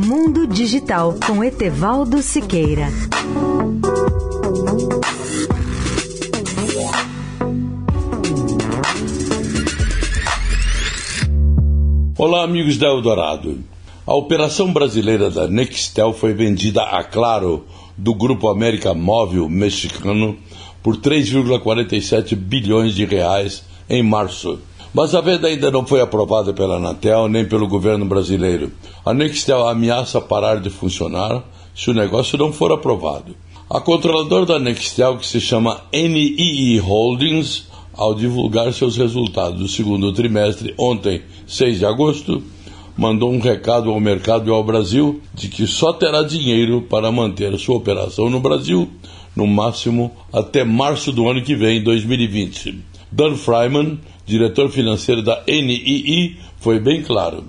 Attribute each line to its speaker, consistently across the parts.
Speaker 1: Mundo Digital com Etevaldo Siqueira.
Speaker 2: Olá, amigos da Eldorado. A operação brasileira da Nextel foi vendida a Claro, do Grupo América Móvel mexicano, por 3,47 bilhões de reais em março. Mas a venda ainda não foi aprovada pela Anatel nem pelo governo brasileiro. A Nextel ameaça parar de funcionar se o negócio não for aprovado. A controladora da Nextel, que se chama NII Holdings, ao divulgar seus resultados do segundo trimestre ontem, 6 de agosto, mandou um recado ao mercado e ao Brasil de que só terá dinheiro para manter sua operação no Brasil, no máximo até março do ano que vem, 2020. Dan Fryman, diretor financeiro da NII, foi bem claro.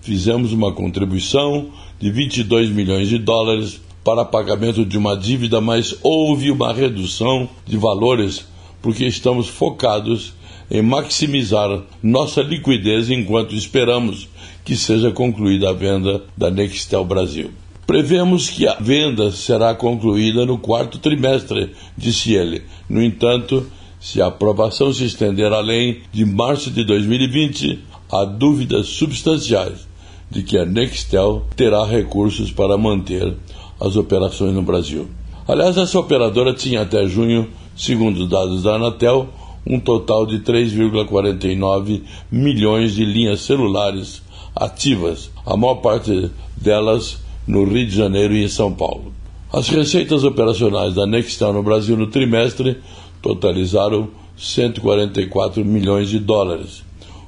Speaker 2: Fizemos uma contribuição de 22 milhões de dólares para pagamento de uma dívida, mas houve uma redução de valores porque estamos focados em maximizar nossa liquidez enquanto esperamos que seja concluída a venda da Nextel Brasil. Prevemos que a venda será concluída no quarto trimestre, disse ele. No entanto, se a aprovação se estender além de março de 2020, há dúvidas substanciais de que a Nextel terá recursos para manter as operações no Brasil. Aliás, essa operadora tinha até junho, segundo dados da Anatel, um total de 3,49 milhões de linhas celulares ativas, a maior parte delas no Rio de Janeiro e em São Paulo. As receitas operacionais da Nextel no Brasil no trimestre totalizaram 144 milhões de dólares,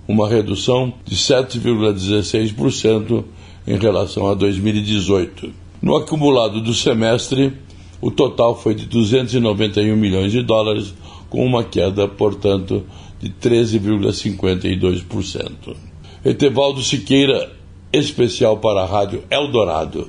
Speaker 2: uma redução de 7,16% em relação a 2018. No acumulado do semestre, o total foi de 291 milhões de dólares, com uma queda, portanto, de 13,52%. Etevaldo Siqueira, especial para a Rádio Eldorado.